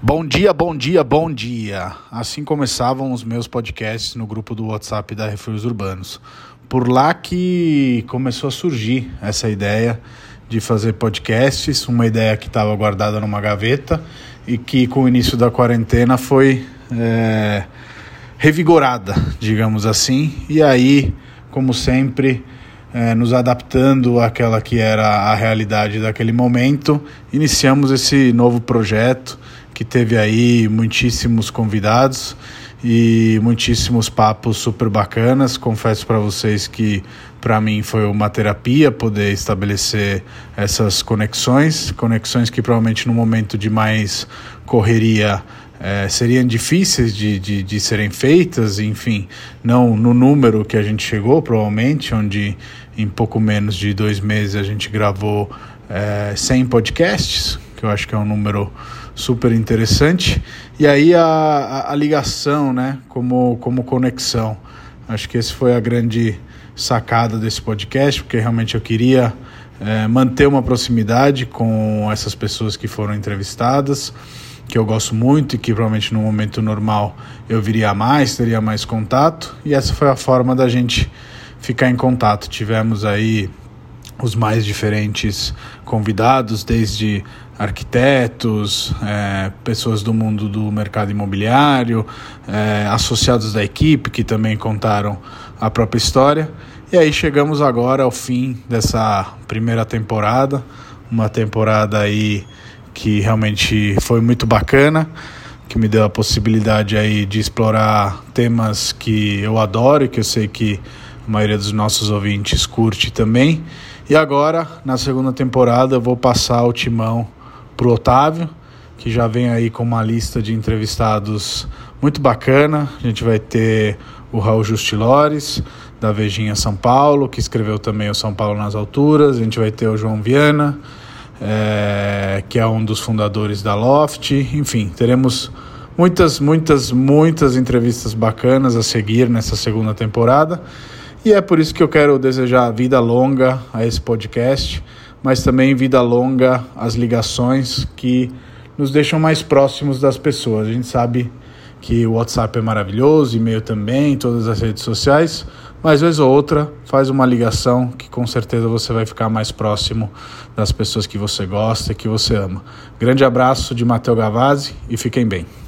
Bom dia, bom dia, bom dia. Assim começavam os meus podcasts no grupo do WhatsApp da Refúgios Urbanos. Por lá que começou a surgir essa ideia de fazer podcasts, uma ideia que estava guardada numa gaveta e que com o início da quarentena foi é, revigorada, digamos assim. E aí, como sempre, é, nos adaptando àquela que era a realidade daquele momento, iniciamos esse novo projeto que teve aí muitíssimos convidados e muitíssimos papos super bacanas. Confesso para vocês que para mim foi uma terapia poder estabelecer essas conexões, conexões que provavelmente no momento de mais correria é, seriam difíceis de, de, de, serem feitas, enfim, não no número que a gente chegou, provavelmente, onde em pouco menos de dois meses a gente gravou é, 100 podcasts, que eu acho que é um número super interessante. E aí a, a, a, ligação, né, como, como conexão. Acho que esse foi a grande sacada desse podcast, porque realmente eu queria é, manter uma proximidade com essas pessoas que foram entrevistadas, que eu gosto muito e que provavelmente no momento normal eu viria mais, teria mais contato. E essa foi a forma da gente ficar em contato. Tivemos aí os mais diferentes convidados, desde arquitetos, é, pessoas do mundo do mercado imobiliário, é, associados da equipe que também contaram a própria história. E aí chegamos agora ao fim dessa primeira temporada, uma temporada aí que realmente foi muito bacana, que me deu a possibilidade aí de explorar temas que eu adoro e que eu sei que a maioria dos nossos ouvintes curte também. E agora, na segunda temporada, eu vou passar o timão para o Otávio, que já vem aí com uma lista de entrevistados muito bacana. A gente vai ter o Raul Justilores, da Vejinha São Paulo, que escreveu também o São Paulo nas Alturas. A gente vai ter o João Viana, é, que é um dos fundadores da Loft. Enfim, teremos muitas, muitas, muitas entrevistas bacanas a seguir nessa segunda temporada. E é por isso que eu quero desejar vida longa a esse podcast, mas também vida longa às ligações que nos deixam mais próximos das pessoas. A gente sabe que o WhatsApp é maravilhoso, e-mail também, todas as redes sociais, mas vez ou outra faz uma ligação que com certeza você vai ficar mais próximo das pessoas que você gosta e que você ama. Grande abraço de Matheus Gavazzi e fiquem bem.